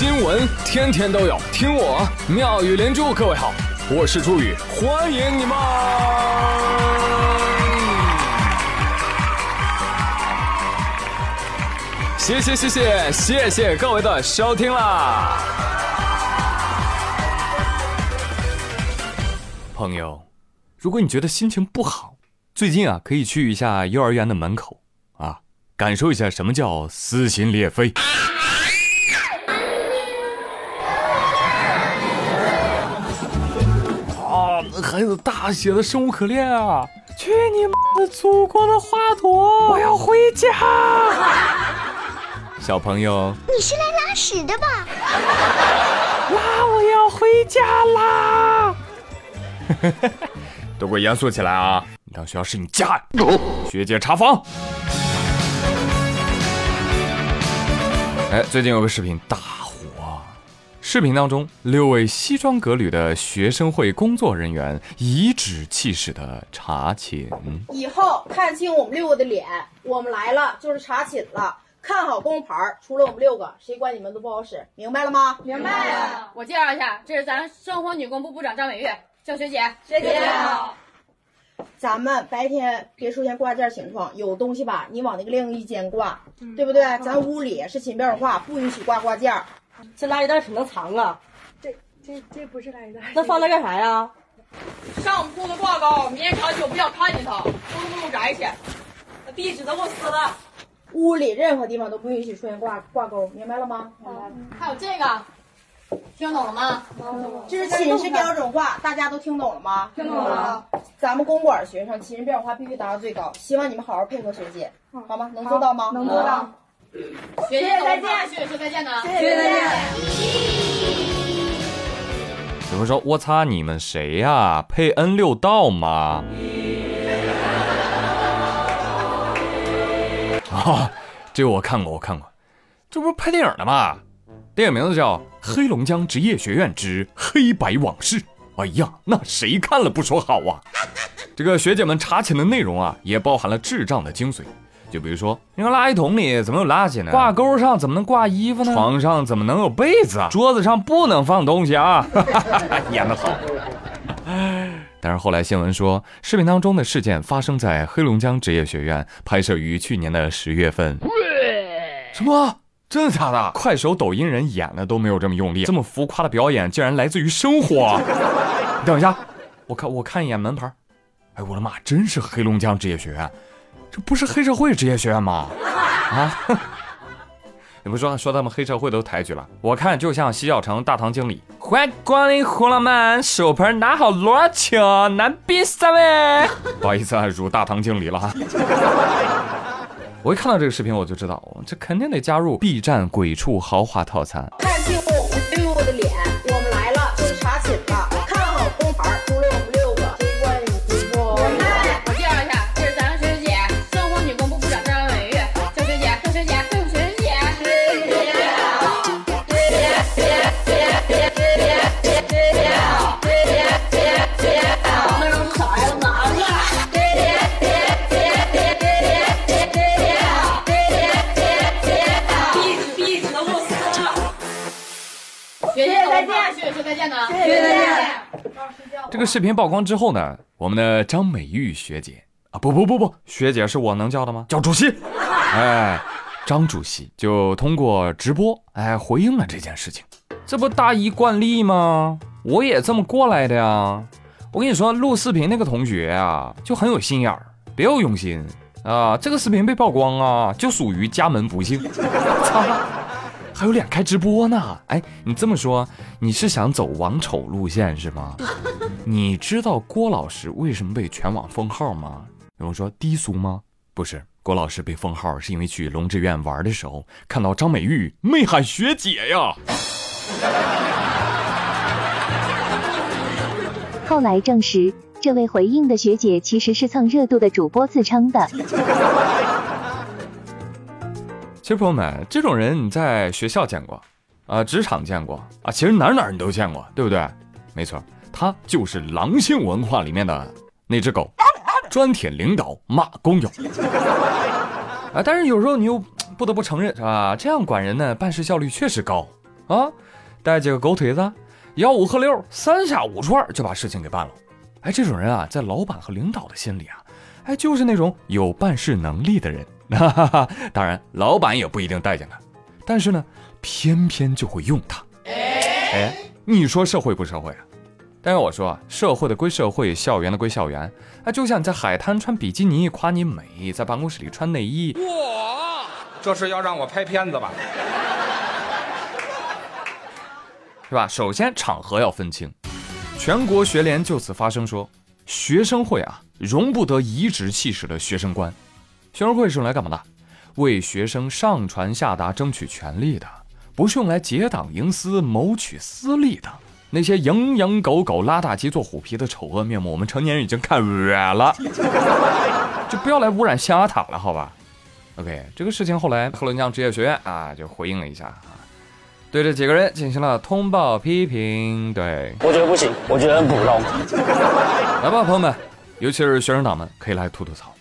新闻天天都有，听我妙语连珠。各位好，我是朱宇，欢迎你们！谢谢谢谢谢谢各位的收听啦，朋友，如果你觉得心情不好，最近啊可以去一下幼儿园的门口啊，感受一下什么叫撕心裂肺。孩子大写的生无可恋啊！去你妈的祖国的花朵！我要回家。小朋友，你是来拉屎的吧？拉，我要回家啦！都给我严肃起来啊！你当学校是你家，学姐查房。哎，最近有个视频大。视频当中，六位西装革履的学生会工作人员颐指气使的查寝。以后看清我们六个的脸，我们来了就是查寝了。看好工牌，除了我们六个，谁管你们都不好使，明白了吗？明白了。我介绍一下，这是咱生活女工部部长张美玉，叫学姐。学姐好。咱们白天别出现挂件情况，有东西吧，你往那个晾衣间挂，对不对？咱屋里是寝标化，不允许挂挂件。这垃圾袋挺能藏啊！这这这不是垃圾袋，那放那干啥呀？上铺的挂钩，明天长久不想看见它，都不用摘去。把壁纸都给我撕了。屋里任何地方都不允许出现挂挂钩，明白了吗？明白还有这个，听懂了吗？这是寝室标准化，大家都听懂了吗？听懂了。咱们公馆学生寝室标准化必须达到最高，希望你们好好配合学姐，好吗？能做到吗？能做到。学姐再见，学姐说再见呢。学姐再见。有人说：“我擦，你们谁呀？配 N 六道吗？”啊，这个我看过，我看过，这不是拍电影的吗？电影名字叫《黑龙江职业学院之黑白往事》。哎呀，那谁看了不说好啊？这个学姐们查寝的内容啊，也包含了智障的精髓。就比如说，你看垃圾桶里怎么有垃圾呢？挂钩上怎么能挂衣服呢？床上怎么能有被子啊？桌子上不能放东西啊！演得好。但是后来新闻说，视频当中的事件发生在黑龙江职业学院，拍摄于去年的十月份。什么？真的假的？快手、抖音人演的都没有这么用力，这么浮夸的表演竟然来自于生活。你 等一下，我看我看一眼门牌。哎，我的妈，真是黑龙江职业学院。这不是黑社会职业学院吗？啊！你不说说他们黑社会都抬举了，我看就像洗脚城大堂经理。欢迎光临胡浪漫，手盆拿好罗请，男宾三位。不好意思啊，辱大堂经理了哈。我一看到这个视频，我就知道，这肯定得加入 B 站鬼畜豪华套餐。这个视频曝光之后呢，我们的张美玉学姐啊，不不不不，学姐是我能叫的吗？叫主席。哎，张主席就通过直播哎回应了这件事情。这不大一惯例吗？我也这么过来的呀。我跟你说，录视频那个同学啊，就很有心眼儿，别有用心啊。这个视频被曝光啊，就属于家门不幸。操！还有脸开直播呢？哎，你这么说，你是想走王丑路线是吗？你知道郭老师为什么被全网封号吗？有人说低俗吗？不是，郭老师被封号是因为去龙之院玩的时候看到张美玉没喊学姐呀。后来证实，这位回应的学姐其实是蹭热度的主播自称的。其实朋友们，这种人你在学校见过，啊，职场见过啊，其实哪哪你都见过，对不对？没错，他就是狼性文化里面的那只狗，专舔领导，骂工友。啊，但是有时候你又不得不承认，是吧？这样管人呢，办事效率确实高啊，带几个狗腿子，吆五喝六，三下五除二就把事情给办了。哎，这种人啊，在老板和领导的心里啊，哎，就是那种有办事能力的人。哈哈哈，当然，老板也不一定待见他，但是呢，偏偏就会用他。哎，你说社会不社会啊？但是我说啊，社会的归社会，校园的归校园。啊，就像你在海滩穿比基尼夸你美，在办公室里穿内衣。哇，这是要让我拍片子吧？是吧？首先场合要分清。全国学联就此发声说，学生会啊，容不得颐指气使的学生观。学生会是用来干嘛的？为学生上传下达争取权利的，不是用来结党营私、谋取私利的。那些蝇营狗苟、拉大旗做虎皮的丑恶面目，我们成年人已经看远了，就不要来污染象牙塔了，好吧？OK，这个事情后来黑龙江职业学院啊就回应了一下啊。对这几个人进行了通报批评。对我觉得不行，我觉得很普通。来吧，朋友们，尤其是学生党们，可以来吐吐槽啊！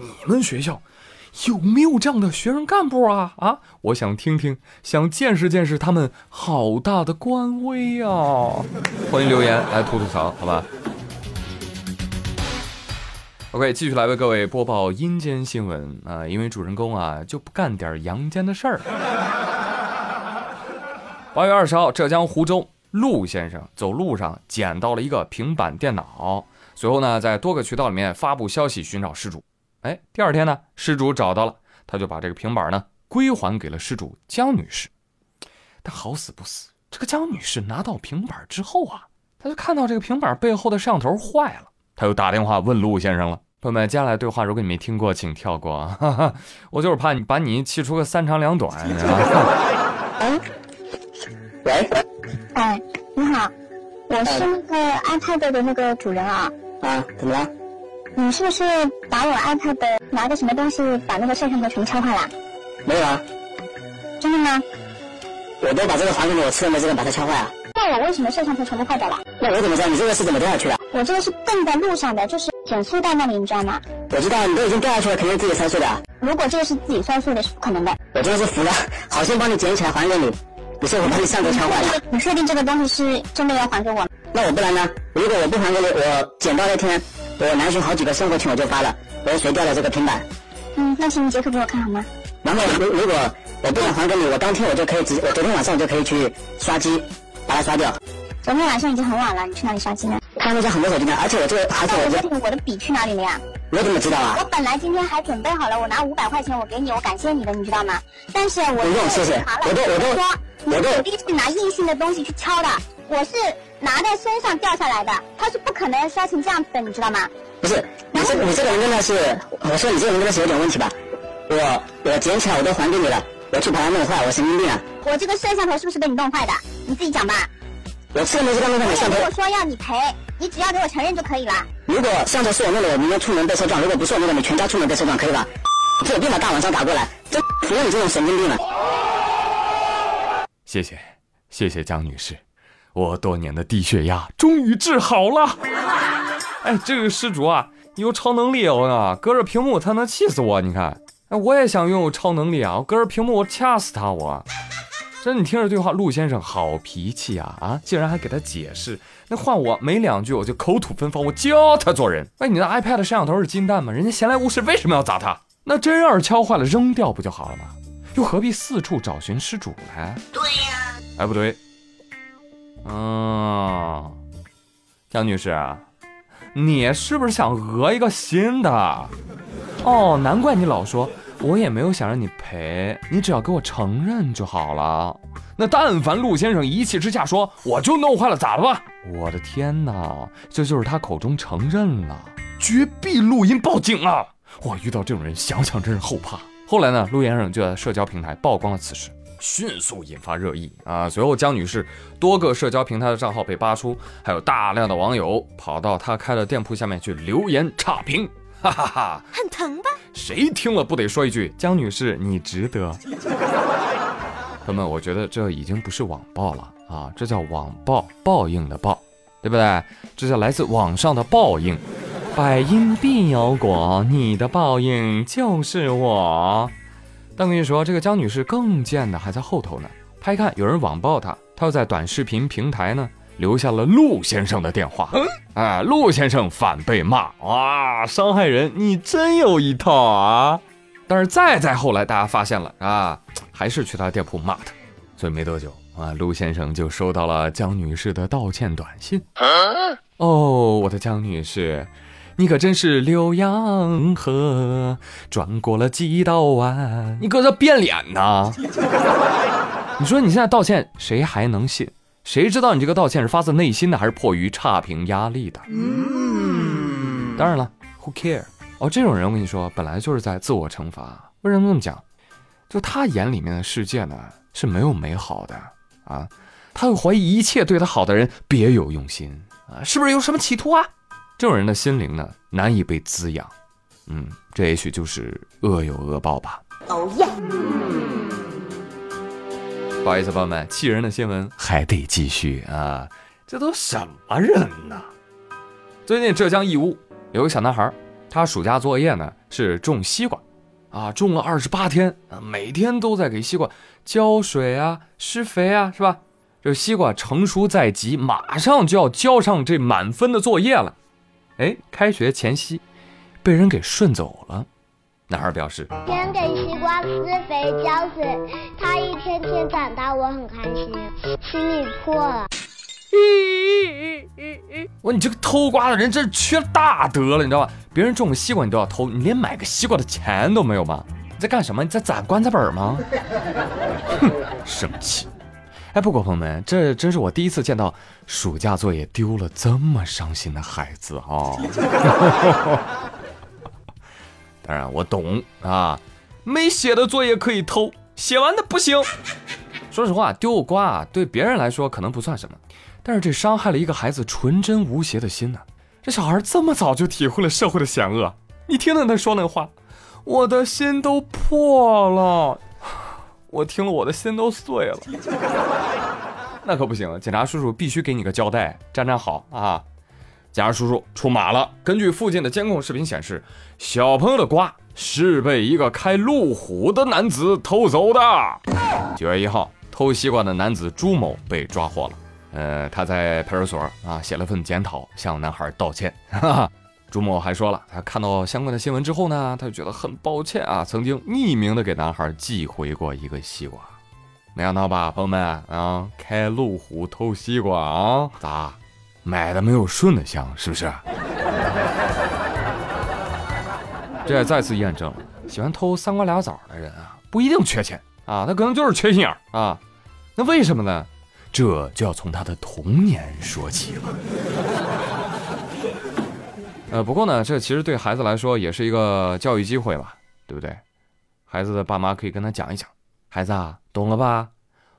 你们学校有没有这样的学生干部啊？啊，我想听听，想见识见识他们好大的官威啊！欢迎留言来吐吐槽，好吧？OK，继续来为各位播报阴间新闻啊！因为主人公啊就不干点阳间的事儿。八月二十号，浙江湖州陆先生走路上捡到了一个平板电脑，随后呢，在多个渠道里面发布消息寻找失主。哎，第二天呢，失主找到了，他就把这个平板呢归还给了失主江女士。但好死不死，这个江女士拿到平板之后啊，她就看到这个平板背后的摄像头坏了，她又打电话问陆先生了。朋友们，接下来对话如果你没听过，请跳过啊！我就是怕你把你气出个三长两短。喂，哎，你好，我是那个 iPad 的那个主人啊。啊，怎么了？你是不是把我 iPad 拿个什么东西把那个摄像头全敲坏了？没有啊。真的吗？我都把这个还给你，我吃了没这个把它敲坏啊？那我为什么摄像头全部坏掉了？那我怎么知道你这个是怎么掉下去的？我这个是蹬在路上的，就是减速带那里，你知道吗？我知道，你都已经掉下去了，肯定自己摔碎的。如果这个是自己摔碎的，是不可能的。我真的是服了，好心帮你捡起来还给你。你是我把你上头敲坏了。你确定这个东西是真的要还给我？那我不然呢？如果我不还给你，我捡到那天，我南巡好几个生活群我就发了，我谁掉了这个平板。嗯，那请你截图给我看好吗？然后如如果我不想还给你，我当天我就可以直，我昨天晚上我就可以去刷机，把它刷掉。昨天晚上已经很晚了，你去哪里刷机呢？他那家很多手机呢，而且我这个还是我这个。我的笔去哪里了呀？我怎么知道啊？我本来今天还准备好了，我拿五百块钱我给你，我感谢你的，你知道吗？但是我不用谢谢，我都我都说。我肯定是拿硬性的东西去敲的，我是拿在身上掉下来的，它是不可能摔成这样子的，你知道吗？不是，你这你这个人真的是，我说你这个人真的是有点问题吧？我我捡起来我都还给你了，我去把它弄坏，我神经病啊！我这个摄像头是不是被你弄坏的？你自己讲吧。我吃了没这个弄坏的摄像头。我说要你赔，你只要给我承认就可以了。如果摄像头是我弄的，我明天出门被车撞；如果不是我弄的，你全家出门被车撞，可以吧？这有病吧大晚上打过来，真服了你这种神经病了。谢谢，谢谢张女士，我多年的低血压终于治好了。哎，这个施主啊，有超能力哦，隔着屏幕他能气死我。你看，哎，我也想拥有超能力啊，我隔着屏幕我掐死他我。这你听着对话，陆先生好脾气啊啊，竟然还给他解释。那换我没两句我就口吐芬芳，我教他做人。哎，你的 iPad 摄像头是金蛋吗？人家闲来无事为什么要砸它？那真要是敲坏了扔掉不就好了吗？又何必四处找寻失主呢？对呀，哎，不对，嗯，江女士，你是不是想讹一个新的？哦，难怪你老说，我也没有想让你赔，你只要给我承认就好了。那但凡陆先生一气之下说我就弄坏了，咋了吧？我的天哪，这就是他口中承认了，绝壁录音报警啊！我遇到这种人，想想真是后怕。后来呢，陆先生就在社交平台曝光了此事，迅速引发热议啊。随后，江女士多个社交平台的账号被扒出，还有大量的网友跑到她开的店铺下面去留言差评，哈哈哈，很疼吧？谁听了不得说一句：“江女士，你值得。” 朋友们，我觉得这已经不是网暴了啊，这叫网暴报应的报，对不对？这叫来自网上的报应。百因必有果，你的报应就是我。但跟你说，这个江女士更贱的还在后头呢。她一看有人网暴她，她又在短视频平台呢留下了陆先生的电话。哎，陆先生反被骂，哇，伤害人，你真有一套啊！但是再再后来，大家发现了啊，还是去他店铺骂他，所以没多久啊，陆先生就收到了江女士的道歉短信。哦，我的江女士，你可真是浏阳河转过了几道弯，你搁这变脸呢？你说你现在道歉，谁还能信？谁知道你这个道歉是发自内心的，还是迫于差评压力的？嗯，当然了，Who care？哦，这种人我跟你说，本来就是在自我惩罚。为什么这么讲？就他眼里面的世界呢是没有美好的啊，他会怀疑一切对他好的人别有用心啊，是不是有什么企图啊？这种人的心灵呢难以被滋养。嗯，这也许就是恶有恶报吧。哦耶！不好意思，朋友们，气人的新闻还得继续啊！这都什么人呢？最近浙江义乌有个小男孩。他暑假作业呢是种西瓜，啊，种了二十八天啊，每天都在给西瓜浇水啊、施肥啊，是吧？这西瓜成熟在即，马上就要交上这满分的作业了。哎，开学前夕，被人给顺走了。男孩表示：天给西瓜施肥浇水，它一天天长大，我很开心，心里破了。我你这个偷瓜的人真是缺大德了，你知道吧？别人种个西瓜你都要偷，你连买个西瓜的钱都没有吗？你在干什么？你在攒棺材本吗？哼，生气！哎，不过朋友们，这真是我第一次见到暑假作业丢了这么伤心的孩子啊！当然我懂啊，没写的作业可以偷，写完的不行。说实话，丢瓜啊，对别人来说可能不算什么。但是这伤害了一个孩子纯真无邪的心呢。这小孩这么早就体会了社会的险恶，你听听他说那话，我的心都破了，我听了我的心都碎了。那可不行，警察叔叔必须给你个交代，站站好啊！警察叔叔出马了。根据附近的监控视频显示，小朋友的瓜是被一个开路虎的男子偷走的。九月一号，偷西瓜的男子朱某被抓获了。呃，他在派出所啊写了份检讨，向男孩道歉。哈哈，朱某还说了，他看到相关的新闻之后呢，他就觉得很抱歉啊，曾经匿名的给男孩寄回过一个西瓜。没想到吧，朋友们啊，开路虎偷西瓜啊，咋买的没有顺的香，是不是？这也再次验证了，喜欢偷三瓜俩枣的人啊，不一定缺钱啊，他可能就是缺心眼啊。那为什么呢？这就要从他的童年说起了。呃，不过呢，这其实对孩子来说也是一个教育机会吧，对不对？孩子的爸妈可以跟他讲一讲，孩子啊，懂了吧？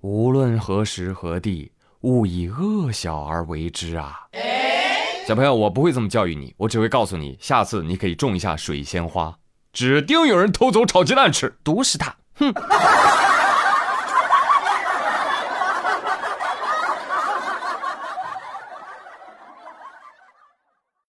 无论何时何地，勿以恶小而为之啊！小朋友，我不会这么教育你，我只会告诉你，下次你可以种一下水仙花，指定有人偷走炒鸡蛋吃，毒死他！哼。